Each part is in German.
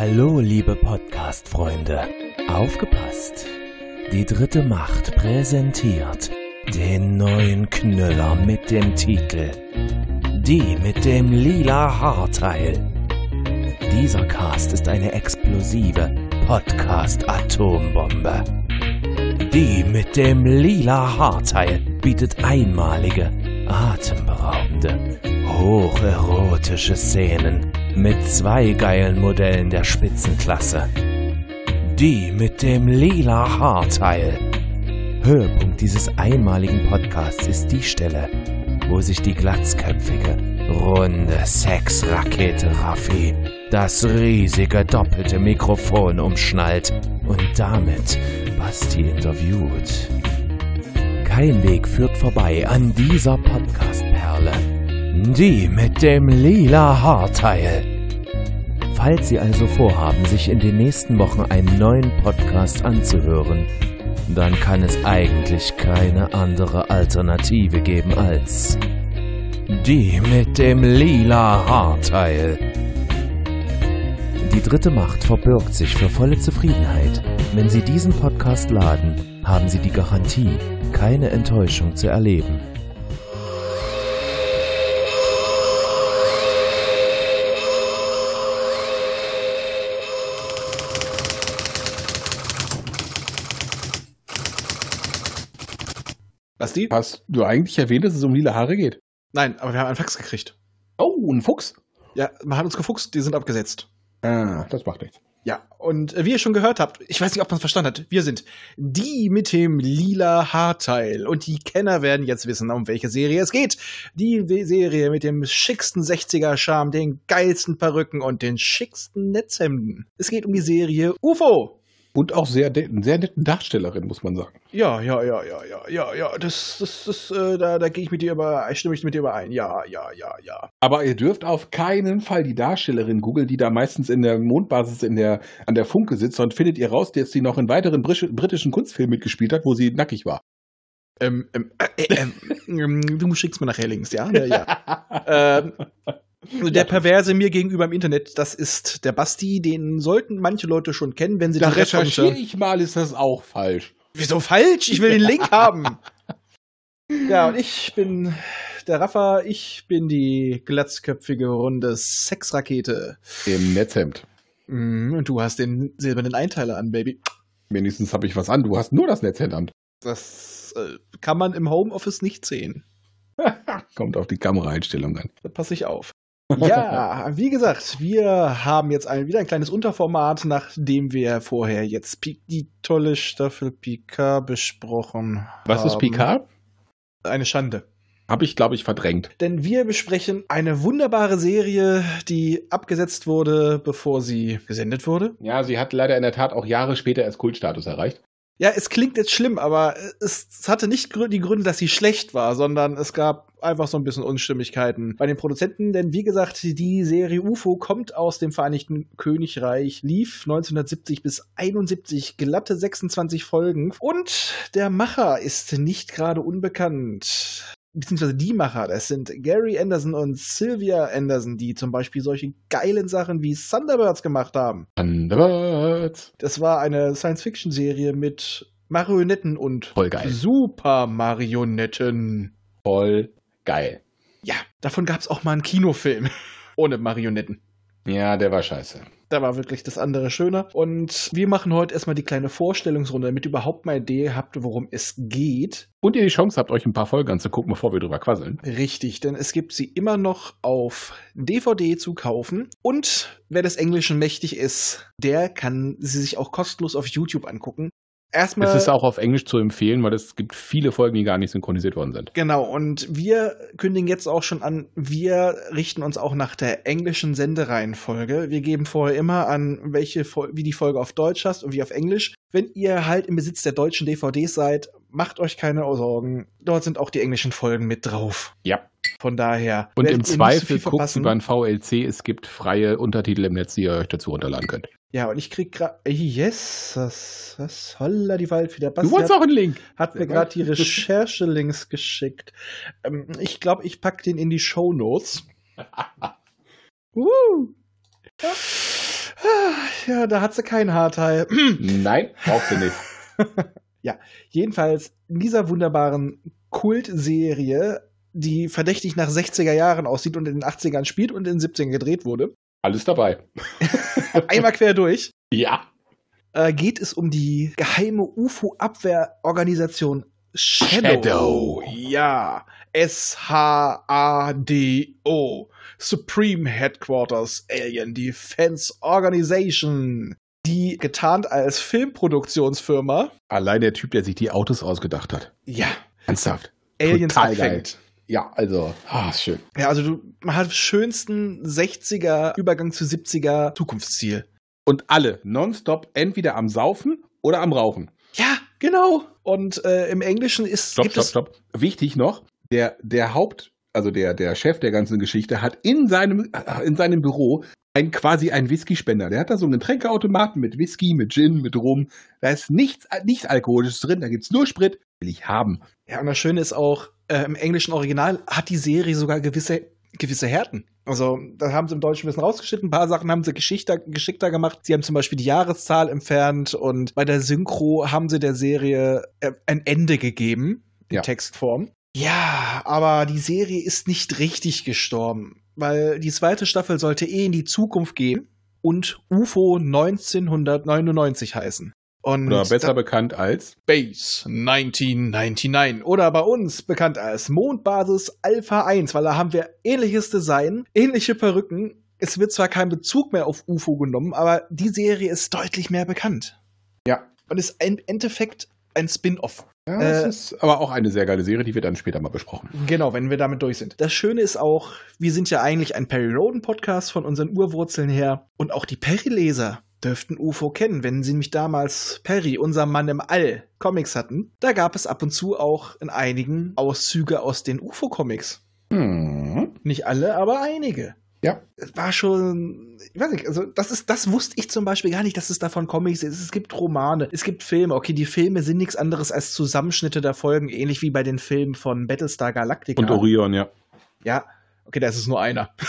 Hallo, liebe Podcast-Freunde. Aufgepasst. Die dritte Macht präsentiert den neuen Knüller mit dem Titel Die mit dem lila Haarteil. Dieser Cast ist eine explosive Podcast-Atombombe. Die mit dem lila Haarteil bietet einmalige, atemberaubende, hocherotische Szenen mit zwei geilen Modellen der Spitzenklasse. Die mit dem lila Haarteil. Höhepunkt dieses einmaligen Podcasts ist die Stelle, wo sich die glatzköpfige, runde Sexrakete Raffi das riesige doppelte Mikrofon umschnallt und damit Basti interviewt. Kein Weg führt vorbei an dieser Podcast-Perle. Die mit dem lila Haarteil. Falls Sie also vorhaben, sich in den nächsten Wochen einen neuen Podcast anzuhören, dann kann es eigentlich keine andere Alternative geben als die mit dem lila Haarteil. Die dritte Macht verbirgt sich für volle Zufriedenheit. Wenn Sie diesen Podcast laden, haben Sie die Garantie, keine Enttäuschung zu erleben. Basti? Hast du eigentlich erwähnt, dass es um lila Haare geht? Nein, aber wir haben einen Fax gekriegt. Oh, ein Fuchs. Ja, man hat uns gefuchst, die sind abgesetzt. Ah, das macht nichts. Ja, und äh, wie ihr schon gehört habt, ich weiß nicht, ob man es verstanden hat, wir sind die mit dem lila Haarteil. Und die Kenner werden jetzt wissen, um welche Serie es geht. Die Serie mit dem schicksten 60er-Charme, den geilsten Perücken und den schicksten Netzhemden. Es geht um die Serie UFO. Und auch sehr, sehr netten Darstellerin, muss man sagen. Ja, ja, ja, ja, ja, ja, ja, das, das, das, äh, da, da gehe ich mit dir über, stimme ich mit dir überein. Ja, ja, ja, ja. Aber ihr dürft auf keinen Fall die Darstellerin googeln, die da meistens in der Mondbasis in der, an der Funke sitzt und findet ihr raus, dass sie noch in weiteren britischen Kunstfilmen mitgespielt hat, wo sie nackig war. Ähm, ähm, äh, äh, ähm, du schickst mir nachher Links, ja? Ja, ja. ähm, der Perverse mir gegenüber im Internet, das ist der Basti, den sollten manche Leute schon kennen, wenn sie Da recherchiere ich mal, ist das auch falsch. Wieso falsch? Ich will den Link haben. Ja, und ich bin der Raffa, ich bin die glatzköpfige runde Sexrakete. Im Netzhemd. Mm, Und du hast den silbernen Einteiler an, Baby. Wenigstens habe ich was an. Du hast nur das Netzhemd an. Das äh, kann man im Homeoffice nicht sehen. Kommt auf die Kameraeinstellung an. Da passe ich auf. Ja, wie gesagt, wir haben jetzt ein, wieder ein kleines Unterformat, nachdem wir vorher jetzt Pi- die tolle Staffel Picard besprochen Was haben. ist Picard? Eine Schande. Habe ich, glaube ich, verdrängt. Denn wir besprechen eine wunderbare Serie, die abgesetzt wurde, bevor sie gesendet wurde. Ja, sie hat leider in der Tat auch Jahre später erst Kultstatus erreicht. Ja, es klingt jetzt schlimm, aber es, es hatte nicht grü- die Gründe, dass sie schlecht war, sondern es gab einfach so ein bisschen Unstimmigkeiten bei den Produzenten. Denn wie gesagt, die Serie UFO kommt aus dem Vereinigten Königreich, lief 1970 bis 71 glatte 26 Folgen und der Macher ist nicht gerade unbekannt. Beziehungsweise die Macher, das sind Gary Anderson und Sylvia Anderson, die zum Beispiel solche geilen Sachen wie Thunderbirds gemacht haben. Thunderbirds. Das war eine Science-Fiction-Serie mit Marionetten und Voll geil. Super Marionetten. Voll geil. Ja, davon gab es auch mal einen Kinofilm ohne Marionetten. Ja, der war scheiße. Da war wirklich das andere schöner. Und wir machen heute erstmal die kleine Vorstellungsrunde, damit ihr überhaupt mal Idee habt, worum es geht. Und ihr die Chance habt, euch ein paar Folgen anzugucken, bevor wir drüber quasseln. Richtig, denn es gibt sie immer noch auf DVD zu kaufen. Und wer des Englischen mächtig ist, der kann sie sich auch kostenlos auf YouTube angucken. Erstmal. Es ist auch auf Englisch zu empfehlen, weil es gibt viele Folgen, die gar nicht synchronisiert worden sind. Genau, und wir kündigen jetzt auch schon an, wir richten uns auch nach der englischen Sendereihenfolge. Wir geben vorher immer an, welche Fol wie die Folge auf Deutsch hast und wie auf Englisch. Wenn ihr halt im Besitz der deutschen DVDs seid, macht euch keine Sorgen. Dort sind auch die englischen Folgen mit drauf. Ja. Von daher. Und im Zweifel guckt über ein VLC, es gibt freie Untertitel im Netz, die ihr euch dazu runterladen könnt. Ja, und ich krieg gerade. Yes, das, das holla die Waldfee. Der Du wolltest hat, auch einen Link. hat mir gerade die. Recherche-Links geschickt. Ähm, ich glaube, ich pack den in die Show Notes. Uh. Ja, da hat sie kein Haarteil. Nein, brauchst du nicht. Jedenfalls in dieser wunderbaren Kultserie, die verdächtig nach 60er Jahren aussieht und in den 80ern spielt und in den 70ern gedreht wurde, Alles dabei. einmal quer durch, Ja. äh, geht es um die geheime UFO-Abwehrorganisation Shadow. Shadow. Ja, S-H-A-D-O. Supreme Headquarters Alien Defense Organization. Die getarnt als Filmproduktionsfirma, Allein der Typ, der sich die Autos ausgedacht hat. ja, Ernsthaft. Aliens Total abfängt. Ja, also, ah, schön. Ja, also du, man hat schönsten 60er Übergang zu 70er Zukunftsziel. Und alle nonstop entweder am Saufen oder am Rauchen. Ja, genau. Und äh, im Englischen ist Stopp, gibt stopp, es stopp. Wichtig noch, der, der Haupt, also der, der Chef der ganzen Geschichte hat in seinem, in seinem Büro ein, quasi einen Whisky-Spender. Der hat da so einen Getränkeautomaten mit Whisky, mit Gin, mit Rum. Da ist nichts, nichts Alkoholisches drin, da gibt's nur Sprit. Will ich haben. Ja, und das Schöne ist auch, äh, im englischen Original hat die Serie sogar gewisse, gewisse Härten. Also, da haben sie im Deutschen ein bisschen rausgeschnitten. Ein paar Sachen haben sie geschickter, geschickter gemacht. Sie haben zum Beispiel die Jahreszahl entfernt und bei der Synchro haben sie der Serie äh, ein Ende gegeben, in Ja. Textform. Ja, aber die Serie ist nicht richtig gestorben, weil die zweite Staffel sollte eh in die Zukunft gehen und UFO 1999 heißen. Und Oder besser bekannt als Base 1999 oder bei uns bekannt als Mondbasis Alpha 1, weil da haben wir ähnliches Design, ähnliche Perücken. Es wird zwar kein Bezug mehr auf UFO genommen, aber die Serie ist deutlich mehr bekannt Ja. und ist im Endeffekt ein Spin-off. Ja, das Äh, ist aber auch eine sehr geile Serie, die wird dann später mal besprochen. Genau, wenn wir damit durch sind. Das Schöne ist auch, wir sind ja eigentlich ein Perry Roden Podcast von unseren Urwurzeln her und auch die Perry-Leser dürften UFO kennen, wenn sie nämlich damals Perry, unser Mann im All, Comics hatten. Da gab es ab und zu auch in einigen Auszüge aus den UFO-Comics. Hm. Nicht alle, aber einige. Ja. Es war schon, ich weiß nicht, also das ist, das wusste ich zum Beispiel gar nicht, dass es davon Comics ist. Es gibt Romane, es gibt Filme. Okay, die Filme sind nichts anderes als Zusammenschnitte der Folgen, ähnlich wie bei den Filmen von Battlestar Galactica. Und Orion, ja. Ja, okay, da ist es nur einer.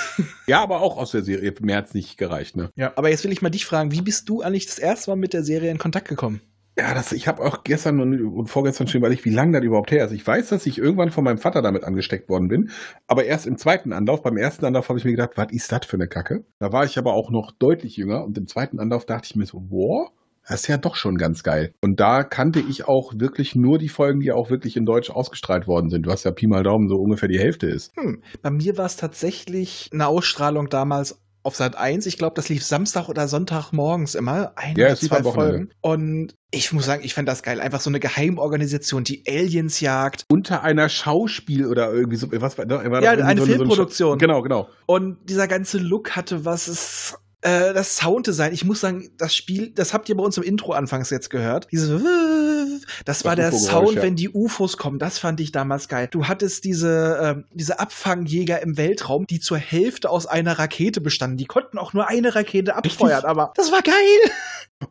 Ja, aber auch aus der Serie. Mehr hat's nicht gereicht, ne? Ja. Aber jetzt will ich mal dich fragen, wie bist du eigentlich das erste Mal mit der Serie in Kontakt gekommen? Ja, das, ich habe auch gestern und, und vorgestern schon überlegt, wie lange das überhaupt her ist. Ich weiß, dass ich irgendwann von meinem Vater damit angesteckt worden bin, aber erst im zweiten Anlauf. Beim ersten Anlauf habe ich mir gedacht, was ist das für eine Kacke? Da war ich aber auch noch deutlich jünger und im zweiten Anlauf dachte ich mir so, wow, das ist ja doch schon ganz geil. Und da kannte ich auch wirklich nur die Folgen, die auch wirklich in Deutsch ausgestrahlt worden sind. Hast ja Pi mal Daumen so ungefähr die Hälfte ist. Hm. Bei mir war es tatsächlich eine Ausstrahlung damals auf Sat 1. Ich glaube, das lief Samstag oder Sonntag morgens immer. Ein Ja, oder zwei. Folgen. Und ich muss sagen, ich fand das geil. Einfach so eine Geheimorganisation, die Aliens jagt. Unter einer Schauspiel oder irgendwie so, was war, war Ja, eine so so Filmproduktion. genau, genau. Und dieser ganze Look hatte was es. Äh, das Sounddesign, ich muss sagen, das Spiel, das habt ihr bei uns im Intro anfangs jetzt gehört. Diese, das war der Sound, ja. wenn die UFOs kommen. Das fand ich damals geil. Du hattest diese, ähm, diese Abfangjäger im Weltraum, die zur Hälfte aus einer Rakete bestanden. Die konnten auch nur eine Rakete abfeuern, Richtig. aber das war geil.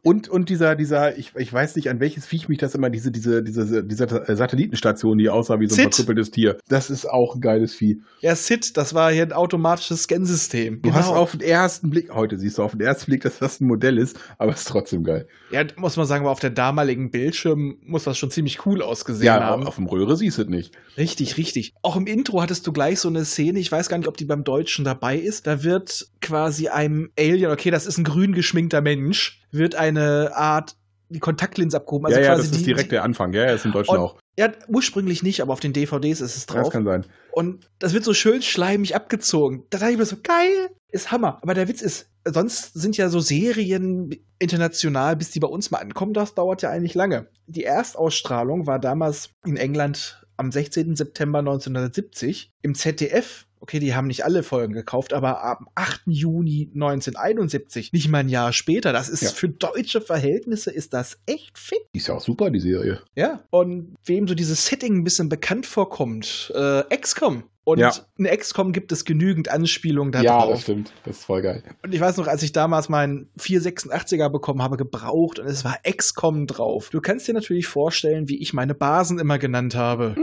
Und, und dieser, dieser, ich, ich weiß nicht, an welches Viech mich das immer, diese, diese, diese, diese Satellitenstation, die aussah wie so ein Sid. verkrüppeltes Tier. Das ist auch ein geiles Vieh. Ja, Sid, das war hier ein automatisches Scansystem. Du hast auf den ersten Blick, heute siehst du auf den ersten Blick, dass das ein Modell ist, aber es ist trotzdem geil. Ja, muss man sagen, aber auf der damaligen Bildschirm muss das schon ziemlich cool ausgesehen Ja, haben. auf, auf dem Röhre siehst du es nicht. Richtig, richtig. Auch im Intro hattest du gleich so eine Szene, ich weiß gar nicht, ob die beim Deutschen dabei ist. Da wird quasi einem Alien, okay, das ist ein grün geschminkter Mensch, wird eine Art die Kontaktlinse abgehoben. Also ja, ja, das ist die, direkt der Anfang. Ja, ja, ist im Deutschen auch. Ja, ursprünglich nicht, aber auf den DVDs ist es Ja, das drauf. kann sein. Und das wird so schön schleimig abgezogen. Da dachte ich mir so, geil, ist Hammer. Aber der Witz ist, sonst sind ja so Serien international, bis die bei uns mal ankommen, das dauert ja eigentlich lange. Die Erstausstrahlung war damals in England am 16. September 1970 im ZDF. Okay, die haben nicht alle Folgen gekauft, aber am 8. Juni 1971, nicht mal ein Jahr später, das ist Ja. für deutsche Verhältnisse ist das echt fit. Die ist ja auch super, die Serie. Ja, und wem so dieses Setting ein bisschen bekannt vorkommt, äh, XCOM Und Ja. in XCOM gibt es genügend Anspielungen da ja, drauf. das stimmt. Das ist voll geil. Und ich weiß noch, als ich damals meinen 486er bekommen habe, gebraucht und es war XCOM drauf. Du kannst dir natürlich vorstellen, wie ich meine Basen immer genannt habe.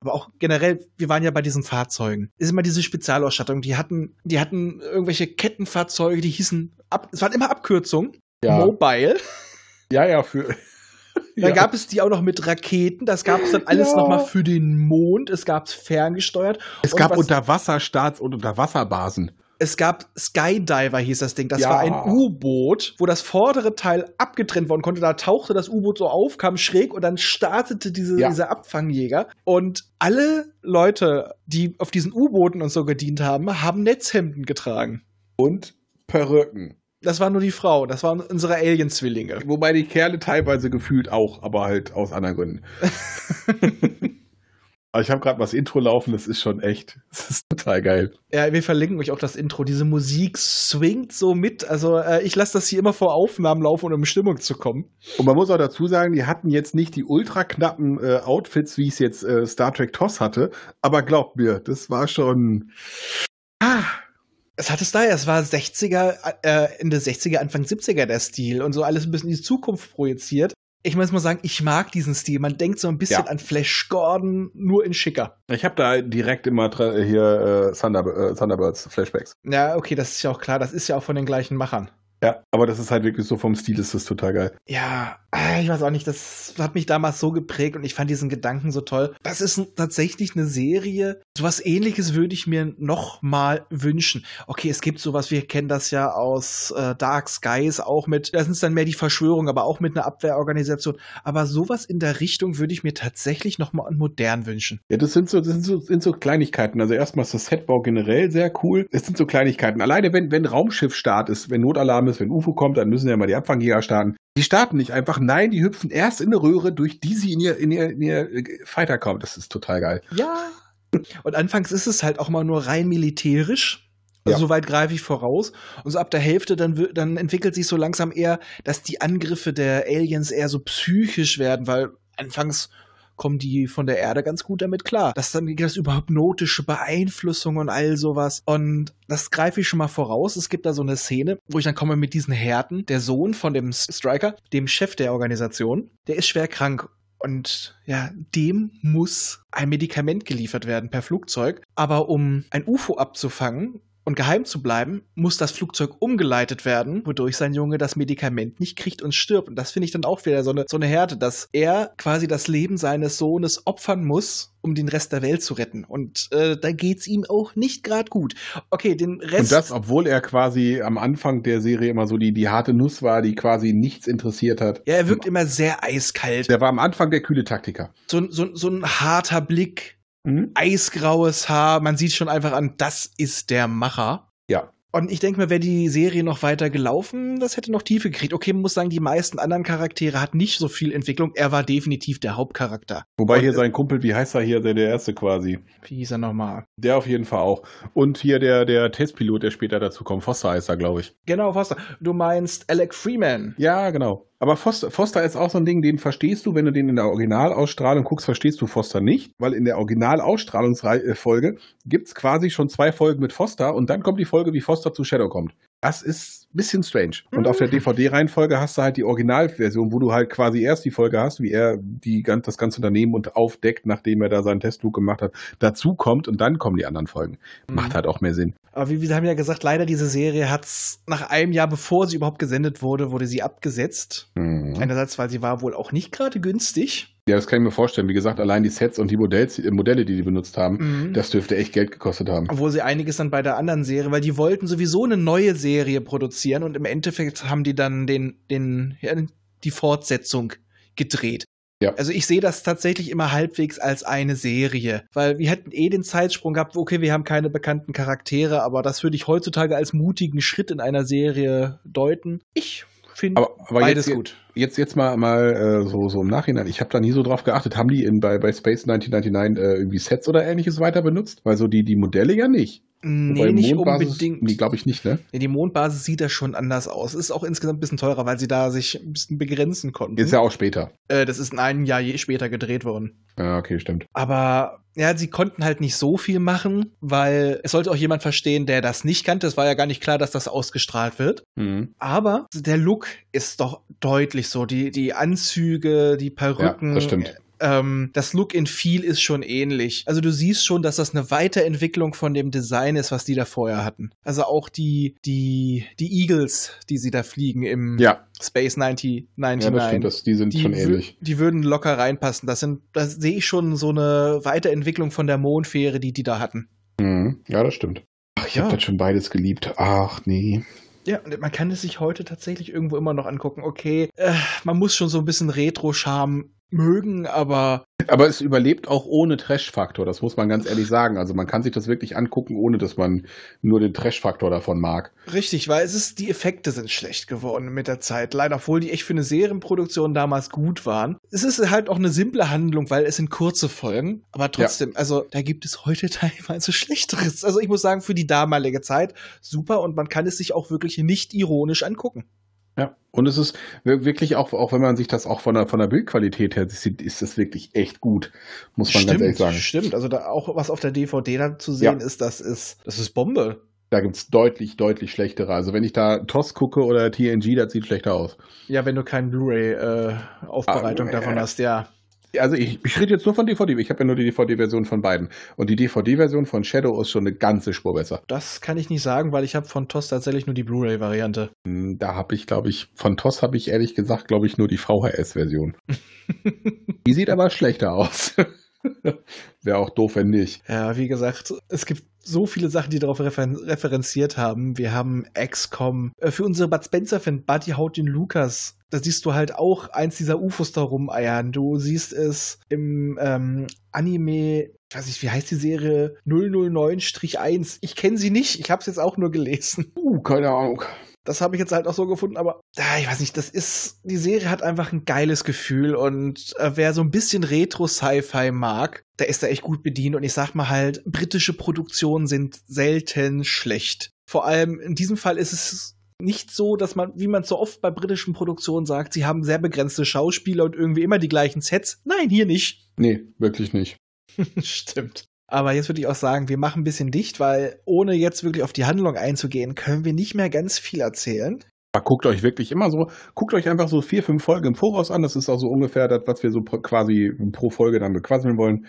Aber auch generell, wir waren ja bei diesen Fahrzeugen. Es ist immer diese Spezialausstattung. Die hatten, die hatten irgendwelche Kettenfahrzeuge, die hießen, ab, es waren immer Abkürzungen. Ja, Mobile. ja, ja für. Dann ja. gab es die auch noch mit Raketen. Das gab es dann alles Ja. nochmal für den Mond. Es gab es ferngesteuert. es Und gab was- Unterwasserstarts und Unterwasserbasen. Es gab Skydiver, hieß das Ding. Das Ja. war ein U-Boot, wo das vordere Teil abgetrennt worden konnte. Da tauchte das U-Boot so auf, kam schräg und dann startete diese, Ja. dieser Abfangjäger. Und alle Leute, die auf diesen U-Booten und so gedient haben, haben Netzhemden getragen. Und Perücken. Das war nur die Frau. Das waren unsere Alien-Zwillinge. Wobei die Kerle teilweise gefühlt auch, aber halt aus anderen Gründen. aber ich habe gerade mal das Intro laufen, das ist schon echt. Das ist total geil. Ja, wir verlinken euch auch das Intro. Diese Musik swingt so mit. Also äh, ich lasse das hier immer vor Aufnahmen laufen, um in Stimmung zu kommen. Und man muss auch dazu sagen, die hatten jetzt nicht die ultra knappen äh, Outfits, wie es jetzt äh, Star Trek TOS hatte, aber glaubt mir, das war schon. Es hat es da, es war 60er, äh, Ende 60er, Anfang 70er der Stil und so alles ein bisschen in die Zukunft projiziert. Ich muss mal sagen, ich mag diesen Stil. Man denkt so ein bisschen Ja. an Flash Gordon, nur in schicker. ich habe da direkt immer hier äh, Thunder, äh, Thunderbirds Flashbacks. Ja, okay, das ist ja auch klar. Das ist ja auch von den gleichen Machern. Ja, aber das ist halt wirklich so vom Stil ist das total geil. Ja, äh, ich weiß auch nicht, das hat mich damals so geprägt und ich fand diesen Gedanken so toll. Das ist tatsächlich eine Serie. Sowas ähnliches würde ich mir noch mal wünschen. Okay, es gibt sowas, wir kennen das ja aus äh, Dark Skies auch mit, da sind es dann mehr die Verschwörung, aber auch mit einer Abwehrorganisation. Aber sowas in der Richtung würde ich mir tatsächlich noch mal modern wünschen. Ja, das sind so, das sind so, sind so Kleinigkeiten. Also erstmal ist das Setbau generell sehr cool. Es sind so Kleinigkeiten. Alleine wenn, wenn Raumschiff-Start ist, wenn Notalarm ist, wenn UFO kommt, dann müssen ja mal die Abfangjäger starten. Die starten nicht einfach. Nein, die hüpfen erst in eine Röhre, durch die sie in ihr, in ihr, in ihr äh, Fighter kommen. Das ist total geil. Ja. Und anfangs ist es halt auch mal nur rein militärisch. Also Ja. so weit greife ich voraus. Und so ab der Hälfte, dann, dann entwickelt sich so langsam eher, dass die Angriffe der Aliens eher so psychisch werden, weil anfangs kommen die von der Erde ganz gut damit klar. Dass dann geht das über hypnotische Beeinflussung und all sowas. Und das greife ich schon mal voraus. Es gibt da so eine Szene, wo ich dann komme mit diesen Härten. Der Sohn von dem Striker, dem Chef der Organisation, der ist schwer krank. Und ja, dem muss ein Medikament geliefert werden per Flugzeug. Aber um ein UFO abzufangen und geheim zu bleiben, muss das Flugzeug umgeleitet werden, wodurch sein Junge das Medikament nicht kriegt und stirbt. Und das finde ich dann auch wieder so eine, so eine Härte, dass er quasi das Leben seines Sohnes opfern muss, um den Rest der Welt zu retten. Und äh, da geht's ihm auch nicht gerade gut. Okay, den Rest. Und das, obwohl er quasi am Anfang der Serie immer so die, die harte Nuss war, die quasi nichts interessiert hat. ja, er wirkt immer sehr eiskalt. Der war am Anfang der kühle Taktiker. So, so, so ein harter Blick, Mhm. eisgraues Haar. Man sieht schon einfach an, das ist der Macher. Ja. Und ich denke mir, wäre die Serie noch weiter gelaufen, das hätte noch Tiefe gekriegt. Okay, man muss sagen, die meisten anderen Charaktere hatten nicht so viel Entwicklung. Er war definitiv der Hauptcharakter. Wobei Und, hier äh, sein Kumpel, wie heißt er hier, der, der erste quasi? Wie hieß er nochmal? Der auf jeden Fall auch. Und hier der, der Testpilot, der später dazu kommt. Foster heißt er, glaube ich. Genau, Foster. Du meinst Alec Freeman. Ja, genau. Aber Foster, Foster ist auch so ein Ding, den verstehst du, wenn du den in der Originalausstrahlung guckst, verstehst du Foster nicht, weil in der Originalausstrahlungsfolge gibt's quasi schon zwei Folgen mit Foster und dann kommt die Folge, wie Foster zu Shadow kommt. Das ist ein bisschen strange. Und auf der DVD-Reihenfolge hast du halt die Originalversion, wo du halt quasi erst die Folge hast, wie er die, das ganze Unternehmen und aufdeckt, nachdem er da seinen Testflug gemacht hat, dazu kommt und dann kommen die anderen Folgen. Macht halt auch mehr Sinn. Aber wie wir haben ja gesagt, leider diese Serie hat's nach einem Jahr, bevor sie überhaupt gesendet wurde, wurde sie abgesetzt. Mhm. Einerseits, weil sie war wohl auch nicht gerade günstig. Ja, das kann ich mir vorstellen. Wie gesagt, allein die Sets und die Modells, äh, Modelle, die die benutzt haben, Mhm. das dürfte echt Geld gekostet haben. Obwohl sie einiges dann bei der anderen Serie, weil die wollten sowieso eine neue Serie produzieren und im Endeffekt haben die dann den, den, ja, die Fortsetzung gedreht. Ja. Also ich sehe das tatsächlich immer halbwegs als eine Serie, weil wir hätten eh den Zeitsprung gehabt, okay, wir haben keine bekannten Charaktere, aber das würde ich heutzutage als mutigen Schritt in einer Serie deuten. Ich finde beides jetzt, gut. Jetzt, jetzt mal, mal äh, so, so im Nachhinein, ich habe da nie so drauf geachtet. Haben die in, bei, bei Space 1999 äh, irgendwie Sets oder ähnliches weiter benutzt? Weil so die, die Modelle ja nicht. Nee, Wobei nicht Mondbasis- unbedingt. Nee, glaube ich nicht, ne? Nee, die Mondbasis sieht ja schon anders aus. Ist auch insgesamt ein bisschen teurer, weil sie da sich ein bisschen begrenzen konnten. Ist ja auch später. äh, das ist in einem Jahr je später gedreht worden. Ja, okay, stimmt. Aber ja, sie konnten halt nicht so viel machen, weil es sollte auch jemand verstehen, der das nicht kannte. Es war ja gar nicht klar, dass das ausgestrahlt wird. Mhm. Aber der Look ist doch deutlich so. Die, die Anzüge, die Perücken. Ja, das stimmt. Ähm, das Look in viel ist schon ähnlich. Also du siehst schon, dass das eine Weiterentwicklung von dem Design ist, was die da vorher hatten. Also auch die, die, die Eagles, die sie da fliegen im Ja, Space 90, ja, 99. das stimmt. Das, die sind die, schon ähnlich. die würden locker reinpassen. Das sind, da sehe ich schon so eine Weiterentwicklung von der Mondfähre, die die da hatten. Mhm. Ja, das stimmt. Ach, ich Ja. habe das schon beides geliebt. Ach, nee. Ja, und man kann es sich heute tatsächlich irgendwo immer noch angucken. Okay, äh, man muss schon so ein bisschen Retro-Charme mögen, aber Aber es überlebt auch ohne Trash-Faktor, das muss man ganz ehrlich sagen. Also man kann sich das wirklich angucken, ohne dass man nur den Trash-Faktor davon mag. richtig, weil es ist, die Effekte sind schlecht geworden mit der Zeit. Leider, obwohl die echt für eine Serienproduktion damals gut waren. Es ist halt auch eine simple Handlung, weil es sind kurze Folgen, aber trotzdem, also da gibt es heute teilweise Schlechteres. Also ich muss sagen, für die damalige Zeit super und man kann es sich auch wirklich nicht ironisch angucken. Ja. Und es ist wir- wirklich auch, auch wenn man sich das auch von der, von der Bildqualität her sieht, ist das wirklich echt gut, muss man ganz ehrlich sagen. stimmt. Also da auch was auf der DVD dann zu sehen Ja. ist, das ist, das ist Bombe. Da gibt's deutlich, deutlich schlechtere. Also wenn ich da TOS gucke oder TNG, das sieht schlechter aus. Ja, wenn du keine Blu-ray-Aufbereitung Ah, davon äh. hast, ja. Also ich, ich rede jetzt nur von DVD. Ich habe ja nur die DVD-Version von beiden. Und die DVD-Version von Shadow ist schon eine ganze Spur besser. Das kann ich nicht sagen, weil ich habe von TOS tatsächlich nur die Blu-ray-Variante. Hm, Da habe ich, glaube ich, von TOS habe ich ehrlich gesagt, glaube ich, nur die VHS-Version. Die sieht aber schlechter aus. Wäre auch doof, wenn nicht. Ja, wie gesagt, es gibt so viele Sachen, die darauf referen referenziert haben. Wir haben XCOM. Äh, Für unsere Bud Spencer-Fan, Buddy haut den Lukas. Da siehst du halt auch eins dieser UFOs da rumeiern. Du siehst es im ähm, Anime, ich weiß nicht, wie heißt die Serie? 009-1. Ich kenne sie nicht, ich habe es jetzt auch nur gelesen. Uh, keine Ahnung. Das habe ich jetzt halt auch so gefunden, aber ah, ich weiß nicht, das ist, die Serie hat einfach ein geiles Gefühl und äh, wer so ein bisschen Retro-Sci-Fi mag, der ist da echt gut bedient und ich sag mal halt, britische Produktionen sind selten schlecht. Vor allem in diesem Fall ist es nicht so, dass man, wie man so oft bei britischen Produktionen sagt, sie haben sehr begrenzte Schauspieler und irgendwie immer die gleichen Sets. Nein, hier nicht. Nee, wirklich nicht. Stimmt. Aber jetzt würde ich auch sagen, wir machen ein bisschen dicht, weil ohne jetzt wirklich auf die Handlung einzugehen, können wir nicht mehr ganz viel erzählen. Aber guckt euch wirklich immer so, guckt euch einfach so vier, fünf Folgen im Voraus an. Das ist auch so ungefähr das, was wir so quasi pro Folge dann bequasseln wollen.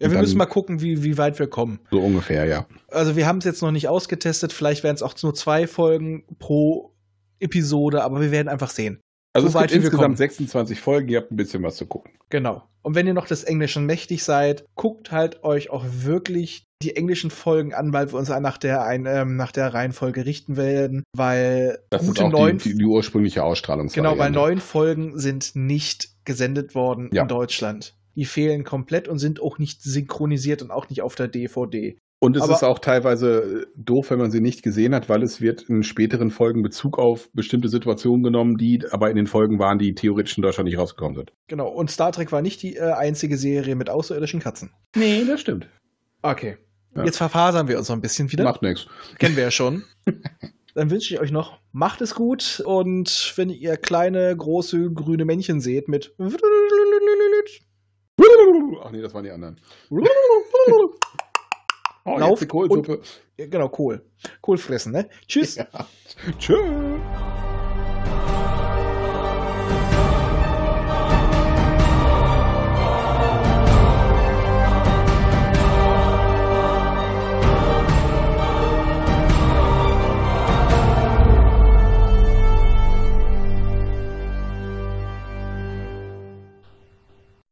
Ja, wir dann- müssen mal gucken, wie, wie weit wir kommen. So ungefähr, ja. Also wir haben es jetzt noch nicht ausgetestet, vielleicht werden es auch nur zwei Folgen pro Episode, aber wir werden einfach sehen. Also So es gibt insgesamt kommen. 26 Folgen, ihr habt ein bisschen was zu gucken. Genau. Und wenn ihr noch des Englischen mächtig seid, guckt halt euch auch wirklich die englischen Folgen an, weil wir uns nach der, ein, ähm, nach der Reihenfolge richten werden, weil Das gute ist auch neun die, die, die ursprüngliche Ausstrahlungsvariante. Genau, weil neun Folgen sind nicht gesendet worden Ja. in Deutschland. Die fehlen komplett und sind auch nicht synchronisiert und auch nicht auf der DVD. Und es Aber- ist auch teilweise äh, doof, wenn man sie nicht gesehen hat, weil es wird in späteren Folgen Bezug auf bestimmte Situationen genommen, die aber in den Folgen waren, die theoretisch in Deutschland nicht rausgekommen sind. Genau. Und Star Trek war nicht die äh, einzige Serie mit außerirdischen Katzen. Nee, das stimmt. Okay. Ja. Jetzt verfasern wir uns noch ein bisschen wieder. Macht nichts. Kennen wir ja schon. Dann wünsche ich euch noch, macht es gut und wenn ihr kleine, große, grüne Männchen seht mit Ach nee, das waren die anderen. Lauf Oh, die Kohlsuppe. Ja, genau, Kohl. Kohl fressen, ne? Tschüss. Ja. Tschö.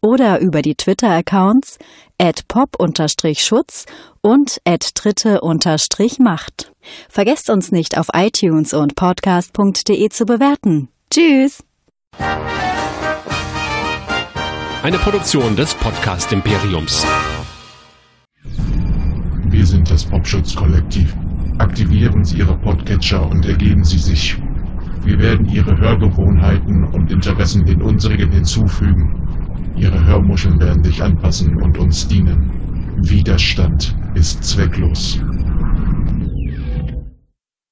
oder über die Twitter-Accounts at pop-schutz und at dritte-macht. Vergesst uns nicht auf iTunes und podcast.de zu bewerten. Tschüss! Eine Produktion des Podcast Imperiums. Wir sind das Popschutz-Kollektiv. Aktivieren Sie Ihre Podcatcher und ergeben Sie sich. Wir werden Ihre Hörgewohnheiten und Interessen den unsrigen hinzufügen. Ihre Hörmuscheln werden sich anpassen und uns dienen. Widerstand ist zwecklos.